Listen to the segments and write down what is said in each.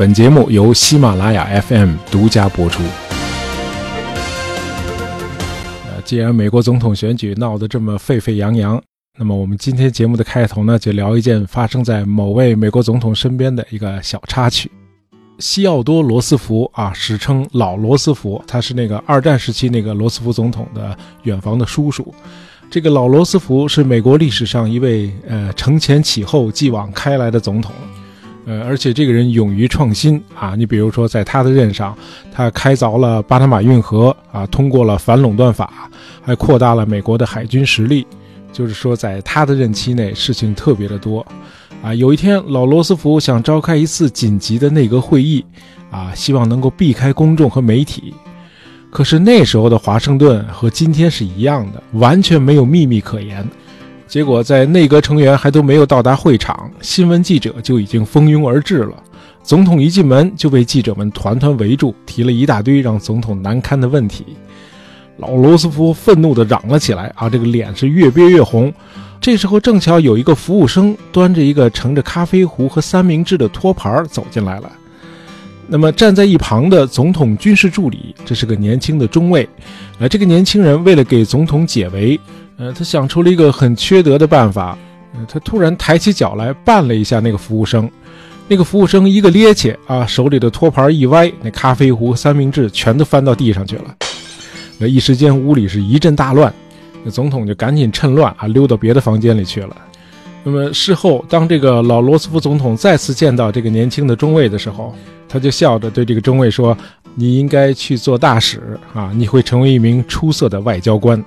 本节目由喜马拉雅 FM 独家播出。呃，既然美国总统选举闹得这么沸沸扬扬，那么我们今天节目的开头呢，就聊一件发生在某位美国总统身边的一个小插曲。西奥多·罗斯福啊，史称老罗斯福，他是那个二战时期那个罗斯福总统的远房的叔叔。这个老罗斯福是美国历史上一位呃承前启后、继往开来的总统。呃，而且这个人勇于创新啊！你比如说，在他的任上，他开凿了巴拿马运河啊，通过了反垄断法，还扩大了美国的海军实力。就是说，在他的任期内，事情特别的多啊。有一天，老罗斯福想召开一次紧急的内阁会议啊，希望能够避开公众和媒体。可是那时候的华盛顿和今天是一样的，完全没有秘密可言。结果，在内阁成员还都没有到达会场，新闻记者就已经蜂拥而至了。总统一进门就被记者们团团围住，提了一大堆让总统难堪的问题。老罗斯福愤怒地嚷了起来：“啊，这个脸是越憋越红。”这时候，正巧有一个服务生端着一个盛着咖啡壶和三明治的托盘走进来了。那么，站在一旁的总统军事助理，这是个年轻的中尉。呃，这个年轻人为了给总统解围。呃，他想出了一个很缺德的办法。呃，他突然抬起脚来绊了一下那个服务生，那个服务生一个趔趄啊，手里的托盘一歪，那咖啡壶、三明治全都翻到地上去了。那一时间屋里是一阵大乱，那总统就赶紧趁乱啊溜到别的房间里去了。那么事后，当这个老罗斯福总统再次见到这个年轻的中尉的时候，他就笑着对这个中尉说：“你应该去做大使啊，你会成为一名出色的外交官。”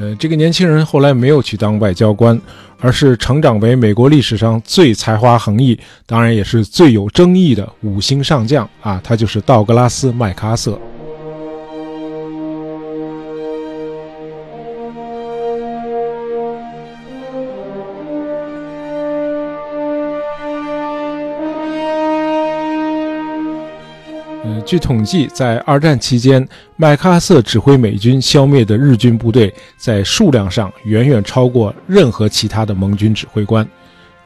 呃，这个年轻人后来没有去当外交官，而是成长为美国历史上最才华横溢，当然也是最有争议的五星上将啊，他就是道格拉斯·麦克阿瑟。据统计，在二战期间，麦克阿瑟指挥美军消灭的日军部队，在数量上远远超过任何其他的盟军指挥官。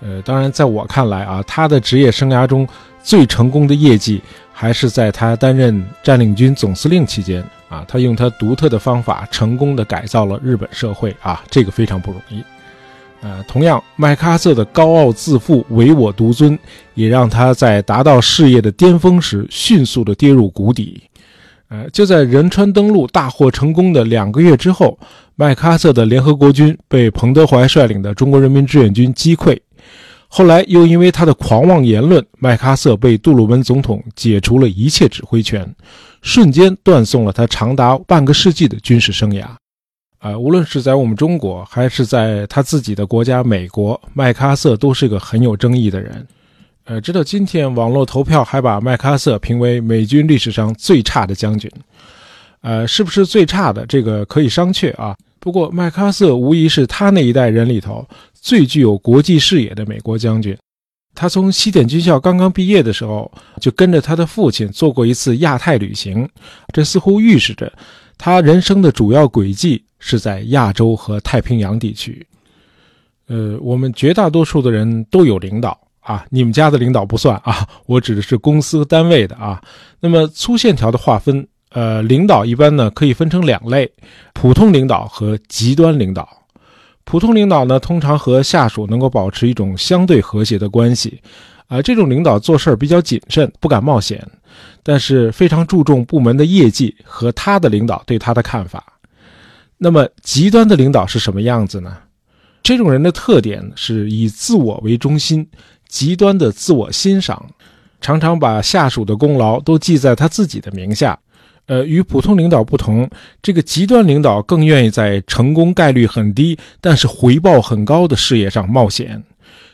呃，当然，在我看来啊，他的职业生涯中最成功的业绩，还是在他担任占领军总司令期间啊，他用他独特的方法，成功的改造了日本社会啊，这个非常不容易。呃，同样，麦克阿瑟的高傲自负、唯我独尊，也让他在达到事业的巅峰时迅速的跌入谷底。呃，就在仁川登陆大获成功的两个月之后，麦克阿瑟的联合国军被彭德怀率领的中国人民志愿军击溃。后来又因为他的狂妄言论，麦克阿瑟被杜鲁门总统解除了一切指挥权，瞬间断送了他长达半个世纪的军事生涯。啊，无论是在我们中国，还是在他自己的国家美国，麦克阿瑟都是个很有争议的人。呃，直到今天，网络投票还把麦克阿瑟评为美军历史上最差的将军。呃，是不是最差的？这个可以商榷啊。不过，麦克阿瑟无疑是他那一代人里头最具有国际视野的美国将军。他从西点军校刚刚毕业的时候，就跟着他的父亲做过一次亚太旅行，这似乎预示着他人生的主要轨迹。是在亚洲和太平洋地区，呃，我们绝大多数的人都有领导啊，你们家的领导不算啊，我指的是公司单位的啊。那么粗线条的划分，呃，领导一般呢可以分成两类：普通领导和极端领导。普通领导呢，通常和下属能够保持一种相对和谐的关系，而，这种领导做事比较谨慎，不敢冒险，但是非常注重部门的业绩和他的领导对他的看法。那么极端的领导是什么样子呢？这种人的特点是以自我为中心，极端的自我欣赏，常常把下属的功劳都记在他自己的名下。呃，与普通领导不同，这个极端领导更愿意在成功概率很低，但是回报很高的事业上冒险。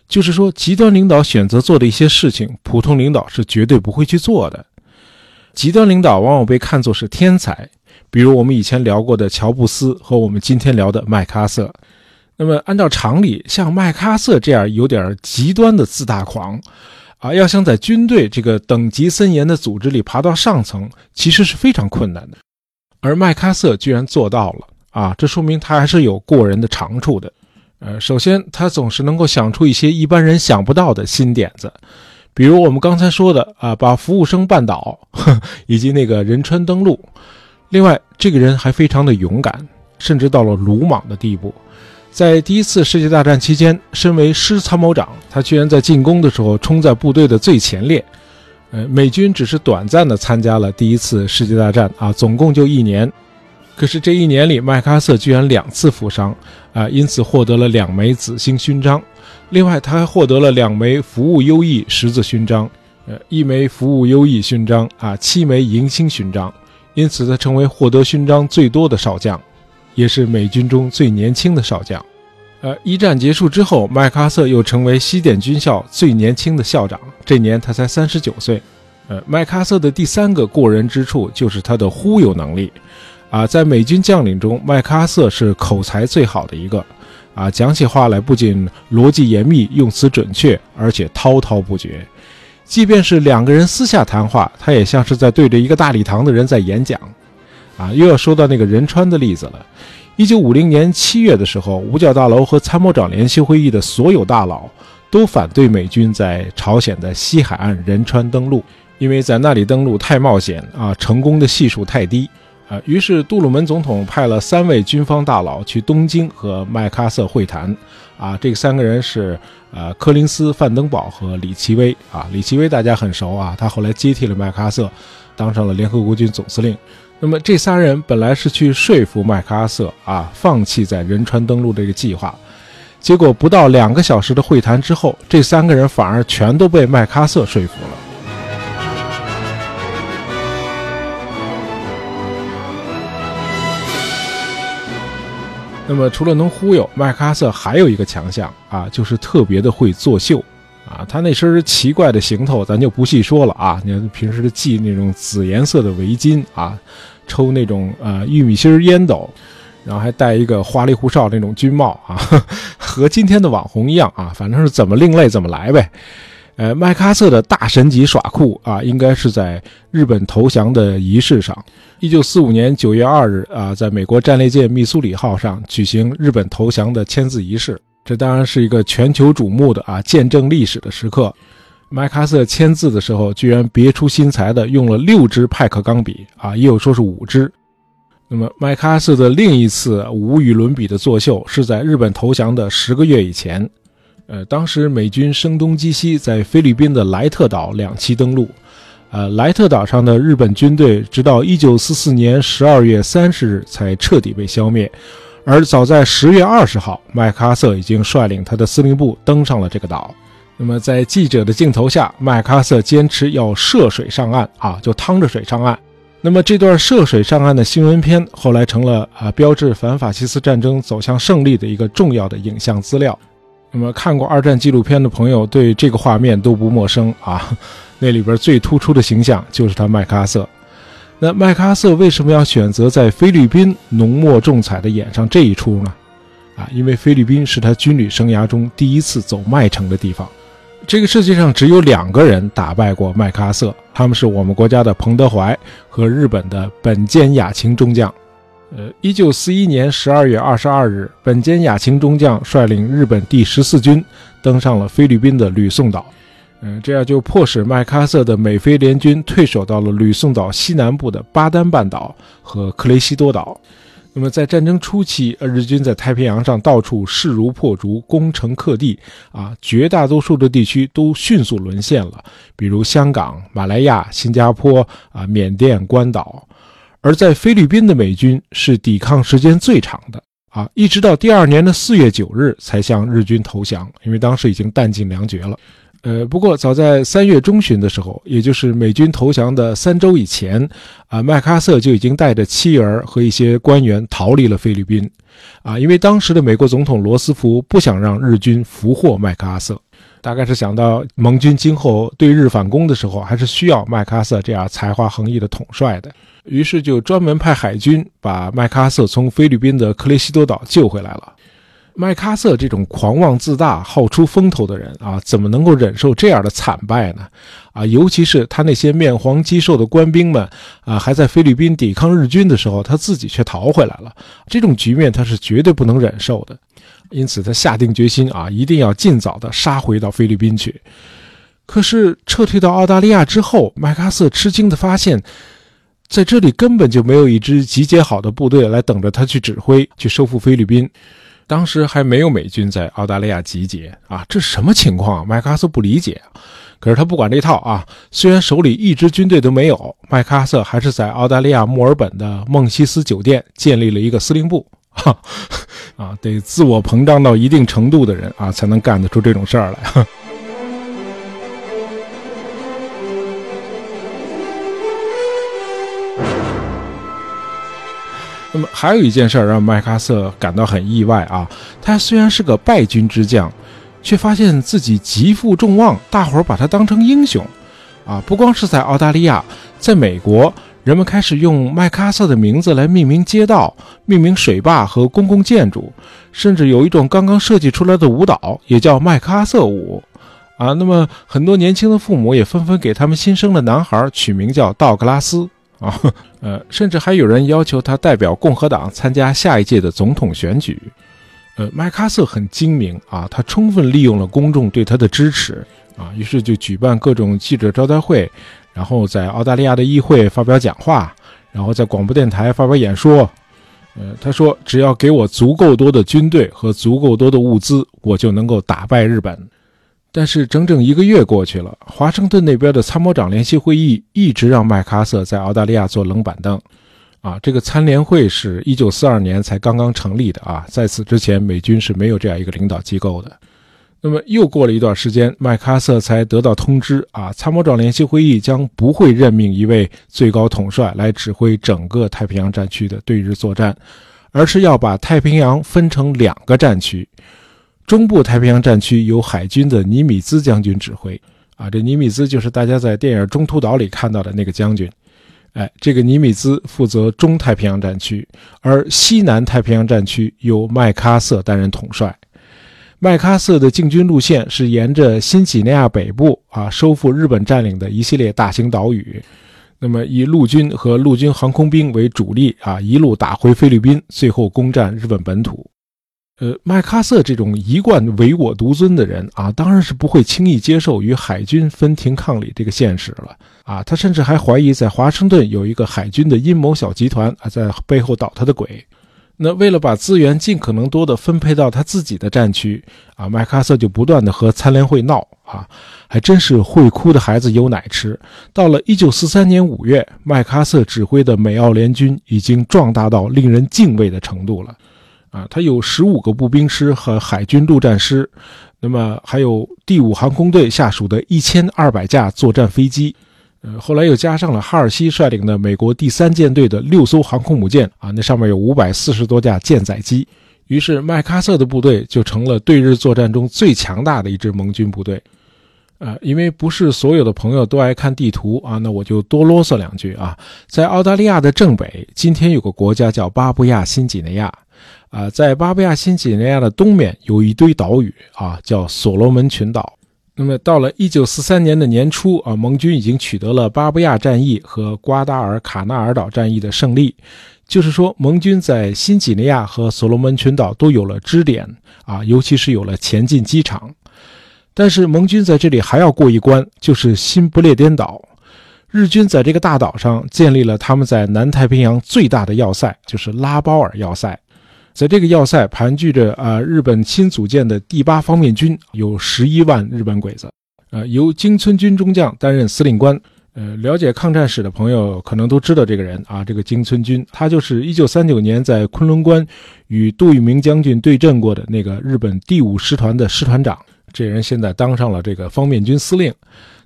就是说，极端领导选择做的一些事情，普通领导是绝对不会去做的。极端领导往往被看作是天才。比如我们以前聊过的乔布斯和我们今天聊的麦克阿瑟，那么按照常理，像麦克阿瑟这样有点极端的自大狂，啊，要想在军队这个等级森严的组织里爬到上层，其实是非常困难的。而麦克阿瑟居然做到了，啊，这说明他还是有过人的长处的。呃，首先他总是能够想出一些一般人想不到的新点子。比如我们刚才说的啊，把服务生绊倒，以及那个仁川登陆。另外，这个人还非常的勇敢，甚至到了鲁莽的地步。在第一次世界大战期间，身为师参谋长，他居然在进攻的时候冲在部队的最前列。呃，美军只是短暂的参加了第一次世界大战啊，总共就一年。可是这一年里，麦克阿瑟居然两次负伤啊，因此获得了两枚紫星勋章。另外，他还获得了两枚服务优异十字勋章，呃，一枚服务优异勋章啊，七枚银星勋章。因此，他成为获得勋章最多的少将，也是美军中最年轻的少将。呃，一战结束之后，麦克阿瑟又成为西点军校最年轻的校长，这年他才三十九岁。呃，麦克阿瑟的第三个过人之处就是他的忽悠能力。啊，在美军将领中，麦克阿瑟是口才最好的一个。啊，讲起话来不仅逻辑严密、用词准确，而且滔滔不绝。即便是两个人私下谈话，他也像是在对着一个大礼堂的人在演讲。啊，又要说到那个仁川的例子了。一九五零年七月的时候，五角大楼和参谋长联席会议的所有大佬都反对美军在朝鲜的西海岸仁川登陆，因为在那里登陆太冒险啊，成功的系数太低。啊，于是杜鲁门总统派了三位军方大佬去东京和麦克阿瑟会谈。啊，这三个人是呃柯林斯、范登堡和李奇微。啊，李奇微大家很熟啊，他后来接替了麦克阿瑟，当上了联合国军总司令。那么这三人本来是去说服麦克阿瑟啊，放弃在仁川登陆这个计划。结果不到两个小时的会谈之后，这三个人反而全都被麦克阿瑟说服了。那么，除了能忽悠，麦克阿瑟还有一个强项啊，就是特别的会作秀啊。他那身奇怪的行头，咱就不细说了啊。你看平时系那种紫颜色的围巾啊，抽那种呃玉米芯烟斗，然后还戴一个花里胡哨那种军帽啊，和今天的网红一样啊，反正是怎么另类怎么来呗。呃，麦克阿瑟的大神级耍酷啊，应该是在日本投降的仪式上。一九四五年九月二日啊，在美国战列舰密苏里号上举行日本投降的签字仪式，这当然是一个全球瞩目的啊，见证历史的时刻。麦克阿瑟签字的时候，居然别出心裁的用了六支派克钢笔啊，也有说是五支。那么，麦克阿瑟的另一次无与伦比的作秀，是在日本投降的十个月以前。呃，当时美军声东击西，在菲律宾的莱特岛两栖登陆。呃，莱特岛上的日本军队直到1944年12月30日才彻底被消灭。而早在10月20号，麦克阿瑟已经率领他的司令部登上了这个岛。那么，在记者的镜头下，麦克阿瑟坚持要涉水上岸啊，就趟着水上岸。那么，这段涉水上岸的新闻片后来成了啊，标志反法西斯战争走向胜利的一个重要的影像资料。那么看过二战纪录片的朋友对这个画面都不陌生啊，那里边最突出的形象就是他麦克阿瑟。那麦克阿瑟为什么要选择在菲律宾浓墨重彩的演上这一出呢？啊，因为菲律宾是他军旅生涯中第一次走麦城的地方。这个世界上只有两个人打败过麦克阿瑟，他们是我们国家的彭德怀和日本的本间雅晴中将。呃，一九四一年十二月二十二日，本间雅晴中将率领日本第十四军登上了菲律宾的吕宋岛。嗯，这样就迫使麦克阿瑟的美菲联军退守到了吕宋岛西南部的巴丹半岛和克雷西多岛。那么，在战争初期，日军在太平洋上到处势如破竹，攻城克地，啊，绝大多数的地区都迅速沦陷了，比如香港、马来亚、新加坡、啊，缅甸、关岛。而在菲律宾的美军是抵抗时间最长的啊，一直到第二年的四月九日才向日军投降，因为当时已经弹尽粮绝了。呃，不过早在三月中旬的时候，也就是美军投降的三周以前，啊，麦克阿瑟就已经带着妻儿和一些官员逃离了菲律宾，啊，因为当时的美国总统罗斯福不想让日军俘获麦克阿瑟，大概是想到盟军今后对日反攻的时候，还是需要麦克阿瑟这样才华横溢的统帅的。于是就专门派海军把麦克阿瑟从菲律宾的克雷西多岛救回来了。麦克阿瑟这种狂妄自大、好出风头的人啊，怎么能够忍受这样的惨败呢？啊，尤其是他那些面黄肌瘦的官兵们啊，还在菲律宾抵抗日军的时候，他自己却逃回来了。这种局面他是绝对不能忍受的，因此他下定决心啊，一定要尽早的杀回到菲律宾去。可是撤退到澳大利亚之后，麦克阿瑟吃惊地发现，在这里根本就没有一支集结好的部队来等着他去指挥、去收复菲律宾。当时还没有美军在澳大利亚集结啊，这什么情况？麦克阿瑟不理解。可是他不管这套啊，虽然手里一支军队都没有，麦克阿瑟还是在澳大利亚墨尔本的孟西斯酒店建立了一个司令部。哈，啊，得自我膨胀到一定程度的人啊，才能干得出这种事儿来。那么还有一件事让麦克阿瑟感到很意外啊，他虽然是个败军之将，却发现自己极负众望，大伙儿把他当成英雄，啊，不光是在澳大利亚，在美国，人们开始用麦克阿瑟的名字来命名街道、命名水坝和公共建筑，甚至有一种刚刚设计出来的舞蹈，也叫麦克阿瑟舞，啊，那么很多年轻的父母也纷纷给他们新生的男孩取名叫道格拉斯。啊，呃，甚至还有人要求他代表共和党参加下一届的总统选举。呃，麦克阿瑟很精明啊，他充分利用了公众对他的支持啊，于是就举办各种记者招待会，然后在澳大利亚的议会发表讲话，然后在广播电台发表演说。呃，他说：“只要给我足够多的军队和足够多的物资，我就能够打败日本。”但是整整一个月过去了，华盛顿那边的参谋长联席会议一直让麦克阿瑟在澳大利亚坐冷板凳。啊，这个参联会是一九四二年才刚刚成立的啊，在此之前美军是没有这样一个领导机构的。那么又过了一段时间，麦克阿瑟才得到通知啊，参谋长联席会议将不会任命一位最高统帅来指挥整个太平洋战区的对日作战，而是要把太平洋分成两个战区。中部太平洋战区由海军的尼米兹将军指挥，啊，这尼米兹就是大家在电影《中途岛》里看到的那个将军，哎，这个尼米兹负责中太平洋战区，而西南太平洋战区由麦克阿瑟担任统帅。麦克阿瑟的进军路线是沿着新几内亚北部啊，收复日本占领的一系列大型岛屿，那么以陆军和陆军航空兵为主力啊，一路打回菲律宾，最后攻占日本本土。呃，麦克阿瑟这种一贯唯我独尊的人啊，当然是不会轻易接受与海军分庭抗礼这个现实了啊。他甚至还怀疑在华盛顿有一个海军的阴谋小集团啊，在背后捣他的鬼。那为了把资源尽可能多的分配到他自己的战区啊，麦克阿瑟就不断的和参联会闹啊，还真是会哭的孩子有奶吃。到了一九四三年五月，麦克阿瑟指挥的美澳联军已经壮大到令人敬畏的程度了。啊，他有十五个步兵师和海军陆战师，那么还有第五航空队下属的一千二百架作战飞机，呃，后来又加上了哈尔西率领的美国第三舰队的六艘航空母舰啊，那上面有五百四十多架舰载机，于是麦克阿瑟的部队就成了对日作战中最强大的一支盟军部队。呃，因为不是所有的朋友都爱看地图啊，那我就多啰嗦两句啊，在澳大利亚的正北，今天有个国家叫巴布亚新几内亚。啊，在巴布亚新几内亚的东面有一堆岛屿啊，叫所罗门群岛。那么到了一九四三年的年初啊，盟军已经取得了巴布亚战役和瓜达尔卡纳尔岛战役的胜利，就是说盟军在新几内亚和所罗门群岛都有了支点啊，尤其是有了前进机场。但是盟军在这里还要过一关，就是新不列颠岛。日军在这个大岛上建立了他们在南太平洋最大的要塞，就是拉包尔要塞。在这个要塞盘踞着啊，日本新组建的第八方面军有十一万日本鬼子，呃，由金村军中将担任司令官。呃，了解抗战史的朋友可能都知道这个人啊，这个金村军，他就是一九三九年在昆仑关与杜聿明将军对阵过的那个日本第五师团的师团长。这人现在当上了这个方面军司令。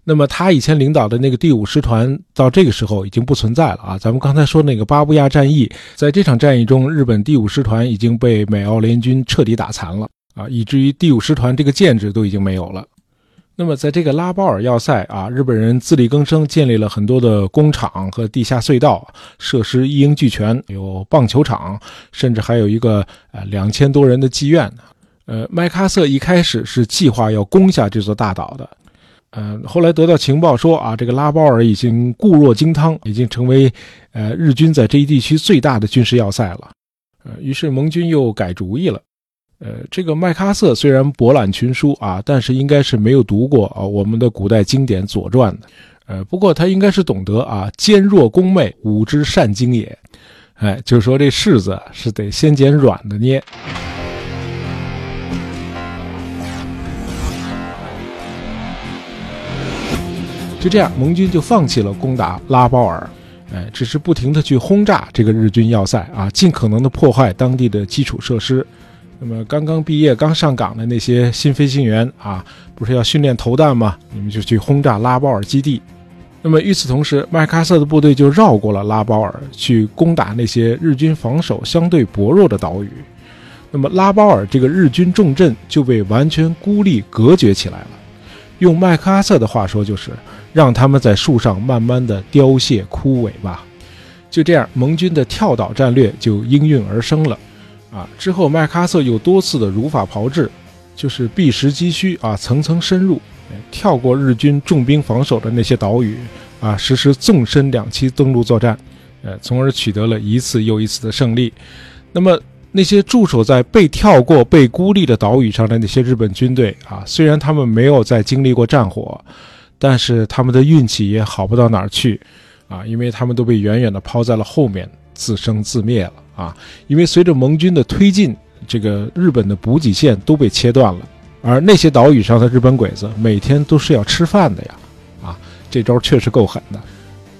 那么他以前领导的那个第五师团到这个时候已经不存在了啊！咱们刚才说那个巴布亚战役，在这场战役中，日本第五师团已经被美澳联军彻底打残了啊，以至于第五师团这个建制都已经没有了。那么在这个拉包尔要塞啊，日本人自力更生，建立了很多的工厂和地下隧道，设施一应俱全，有棒球场，甚至还有一个呃两千多人的妓院。呃，麦克阿瑟一开始是计划要攻下这座大岛的。嗯，后来得到情报说啊，这个拉包尔已经固若金汤，已经成为呃日军在这一地区最大的军事要塞了。呃，于是盟军又改主意了。呃，这个麦克阿瑟虽然博览群书啊，但是应该是没有读过啊我们的古代经典《左传》的。呃，不过他应该是懂得啊，坚若弓妹，武之善经也。哎，就是说这柿子是得先捡软的捏。就这样，盟军就放弃了攻打拉包尔，哎，只是不停的去轰炸这个日军要塞啊，尽可能的破坏当地的基础设施。那么刚刚毕业、刚上岗的那些新飞行员啊，不是要训练投弹吗？你们就去轰炸拉包尔基地。那么与此同时，麦克阿瑟的部队就绕过了拉包尔，去攻打那些日军防守相对薄弱的岛屿。那么拉包尔这个日军重镇就被完全孤立隔绝起来了。用麦克阿瑟的话说，就是让他们在树上慢慢的凋谢枯萎吧。就这样，盟军的跳岛战略就应运而生了。啊，之后麦克阿瑟又多次的如法炮制，就是避实击虚啊，层层深入，跳过日军重兵防守的那些岛屿啊，实施纵深两栖登陆作战，呃，从而取得了一次又一次的胜利。那么那些驻守在被跳过、被孤立的岛屿上的那些日本军队啊，虽然他们没有再经历过战火，但是他们的运气也好不到哪儿去啊，因为他们都被远远的抛在了后面，自生自灭了。啊，因为随着盟军的推进，这个日本的补给线都被切断了，而那些岛屿上的日本鬼子每天都是要吃饭的呀，啊，这招确实够狠的。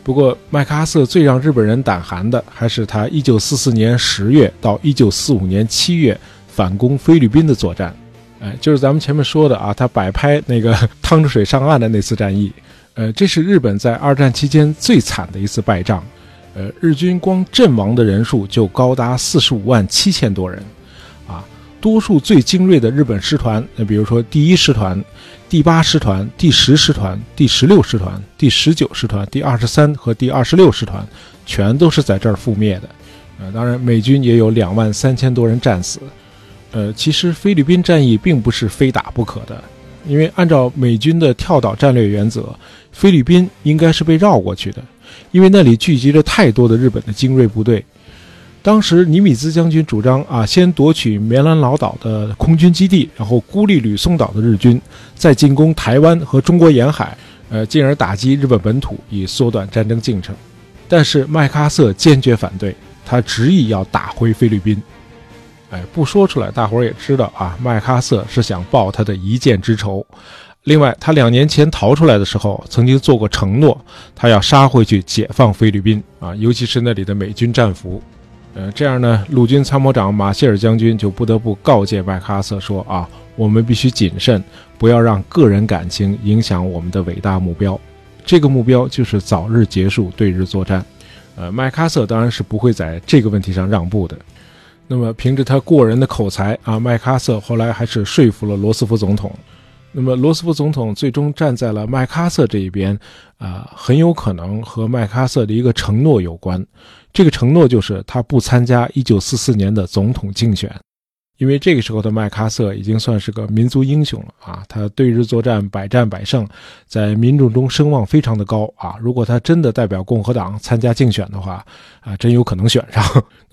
不过麦克阿瑟最让日本人胆寒的，还是他1944年10月到1945年7月反攻菲律宾的作战，哎，就是咱们前面说的啊，他摆拍那个趟着水上岸的那次战役，呃，这是日本在二战期间最惨的一次败仗。呃，日军光阵亡的人数就高达四十五万七千多人，多数最精锐的日本师团，那比如说第一师团、第八师团、第十师团、第十六师团、第十九师团、第二十三和第二十六师团，全都是在这儿覆灭的。呃，当然美军也有两万三千多人战死。呃，其实菲律宾战役并不是非打不可的，因为按照美军的跳岛战略原则，菲律宾应该是被绕过去的。因为那里聚集着太多的日本的精锐部队，当时尼米兹将军主张啊，先夺取棉兰老岛的空军基地，然后孤立吕宋岛的日军，再进攻台湾和中国沿海，呃，进而打击日本本土，以缩短战争进程。但是麦克阿瑟坚决反对，他执意要打回菲律宾。哎，不说出来，大伙儿也知道啊，麦克阿瑟是想报他的一箭之仇。另外，他两年前逃出来的时候，曾经做过承诺，他要杀回去解放菲律宾啊，尤其是那里的美军战俘。呃，这样呢，陆军参谋长马歇尔将军就不得不告诫麦克阿瑟说：“啊，我们必须谨慎，不要让个人感情影响我们的伟大目标。这个目标就是早日结束对日作战。”呃，麦克阿瑟当然是不会在这个问题上让步的。那么，凭着他过人的口才啊，麦克阿瑟后来还是说服了罗斯福总统。那么，罗斯福总统最终站在了麦克阿瑟这一边，啊，很有可能和麦克阿瑟的一个承诺有关。这个承诺就是他不参加1944年的总统竞选。因为这个时候的麦克阿瑟已经算是个民族英雄了啊，他对日作战百战百胜，在民众中声望非常的高啊。如果他真的代表共和党参加竞选的话，啊，真有可能选上。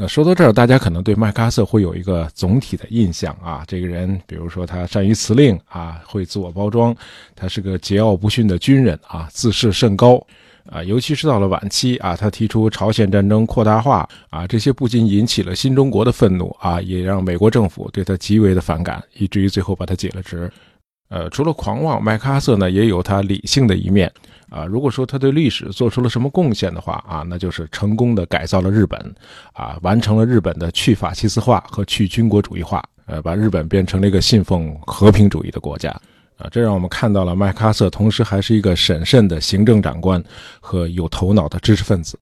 那说到这儿，大家可能对麦克阿瑟会有一个总体的印象啊，这个人，比如说他善于辞令啊，会自我包装，他是个桀骜不驯的军人啊，自视甚高。啊，尤其是到了晚期啊，他提出朝鲜战争扩大化啊，这些不仅引起了新中国的愤怒啊，也让美国政府对他极为的反感，以至于最后把他解了职。呃，除了狂妄，麦克阿瑟呢也有他理性的一面啊。如果说他对历史做出了什么贡献的话啊，那就是成功的改造了日本啊，完成了日本的去法西斯化和去军国主义化，呃，把日本变成了一个信奉和平主义的国家。啊，这让我们看到了麦克阿瑟同时还是一个审慎的行政长官和有头脑的知识分子。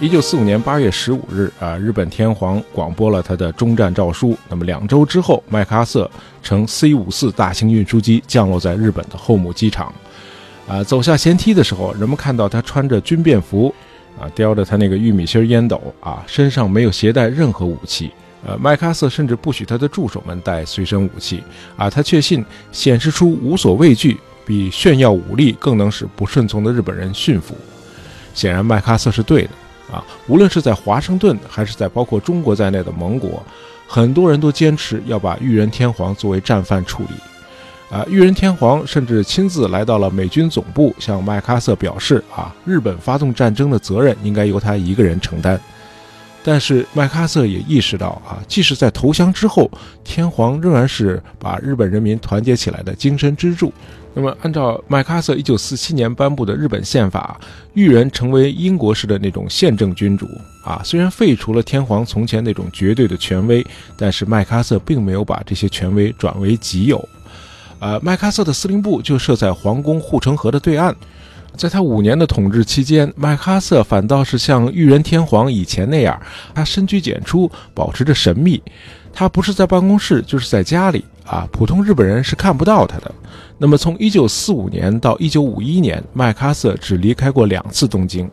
一九四五年八月十五日，啊，日本天皇广播了他的终战诏书。那么两周之后，麦克阿瑟乘 C 五四大型运输机降落在日本的后母机场。啊，走下舷梯的时候，人们看到他穿着军便服。啊，叼着他那个玉米芯烟斗啊，身上没有携带任何武器。呃，麦克阿瑟甚至不许他的助手们带随身武器。啊，他确信显示出无所畏惧，比炫耀武力更能使不顺从的日本人驯服。显然麦克阿瑟是对的啊。无论是在华盛顿，还是在包括中国在内的盟国，很多人都坚持要把裕仁天皇作为战犯处理。啊，裕仁天皇甚至亲自来到了美军总部，向麦克阿瑟表示：啊，日本发动战争的责任应该由他一个人承担。但是麦克阿瑟也意识到，啊，即使在投降之后，天皇仍然是把日本人民团结起来的精神支柱。那么，按照麦克阿瑟1947年颁布的日本宪法，裕仁成为英国式的那种宪政君主。啊，虽然废除了天皇从前那种绝对的权威，但是麦克阿瑟并没有把这些权威转为己有。呃，麦克阿瑟的司令部就设在皇宫护城河的对岸。在他五年的统治期间，麦克阿瑟反倒是像裕仁天皇以前那样，他深居简出，保持着神秘。他不是在办公室，就是在家里啊，普通日本人是看不到他的。那么，从1945年到1951年，麦克阿瑟只离开过两次东京。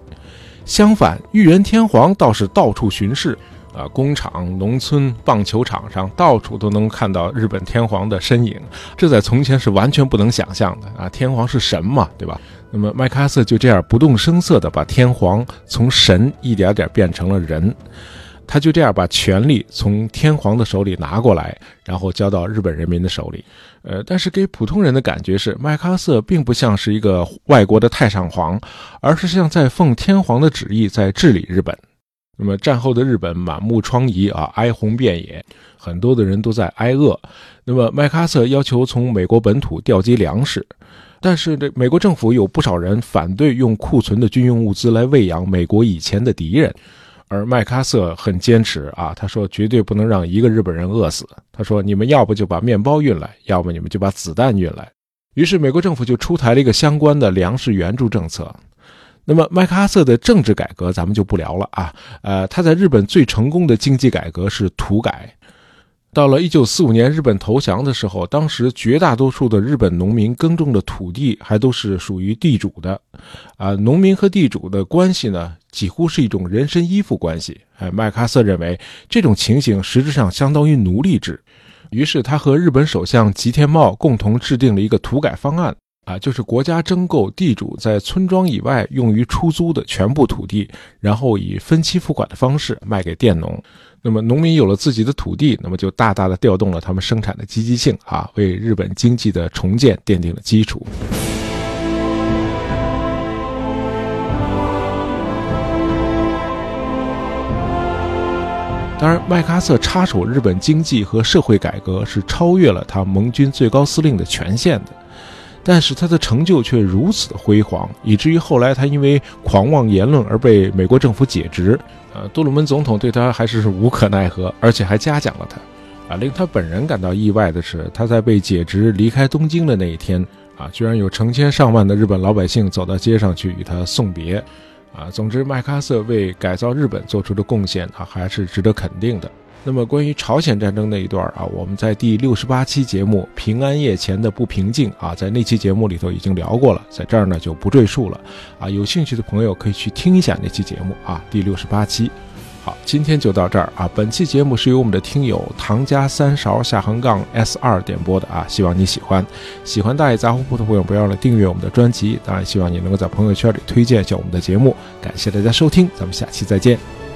相反，裕仁天皇倒是到处巡视，啊，工厂、农村、棒球场上，到处都能看到日本天皇的身影。这在从前是完全不能想象的啊！天皇是神嘛，对吧？那么麦克阿瑟就这样不动声色地把天皇从神一点点变成了人，他就这样把权力从天皇的手里拿过来，然后交到日本人民的手里。呃，但是给普通人的感觉是，麦克阿瑟并不像是一个外国的太上皇，而是像在奉天皇的旨意在治理日本。那么战后的日本满目疮痍啊，哀鸿遍野，很多的人都在挨饿。那么麦克阿瑟要求从美国本土调集粮食。但是这美国政府有不少人反对用库存的军用物资来喂养美国以前的敌人，而麦克阿瑟很坚持啊，他说绝对不能让一个日本人饿死。他说你们要不就把面包运来，要不你们就把子弹运来。于是美国政府就出台了一个相关的粮食援助政策。那么麦克阿瑟的政治改革咱们就不聊了啊，呃，他在日本最成功的经济改革是土改。到了一九四五年日本投降的时候，当时绝大多数的日本农民耕种的土地还都是属于地主的，啊，农民和地主的关系呢，几乎是一种人身依附关系。哎，麦克阿瑟认为这种情形实质上相当于奴隶制，于是他和日本首相吉田茂共同制定了一个土改方案，啊，就是国家征购地主在村庄以外用于出租的全部土地，然后以分期付款的方式卖给佃农。那么农民有了自己的土地，那么就大大的调动了他们生产的积极性啊，为日本经济的重建奠定了基础。当然，麦克阿瑟插手日本经济和社会改革是超越了他盟军最高司令的权限的。但是他的成就却如此的辉煌，以至于后来他因为狂妄言论而被美国政府解职。呃，杜鲁门总统对他还是无可奈何，而且还嘉奖了他。啊，令他本人感到意外的是，他在被解职离开东京的那一天，啊，居然有成千上万的日本老百姓走到街上去与他送别。啊，总之，麦克阿瑟为改造日本做出的贡献，啊，还是值得肯定的。那么关于朝鲜战争那一段啊，我们在第六十八期节目《平安夜前的不平静》啊，在那期节目里头已经聊过了，在这儿呢就不赘述了啊。有兴趣的朋友可以去听一下那期节目啊，第六十八期。好，今天就到这儿啊。本期节目是由我们的听友唐家三勺下横杠 S 二点播的啊，希望你喜欢。喜欢大爷杂货铺的朋友，不要忘了订阅我们的专辑。当然，希望你能够在朋友圈里推荐一下我们的节目。感谢大家收听，咱们下期再见。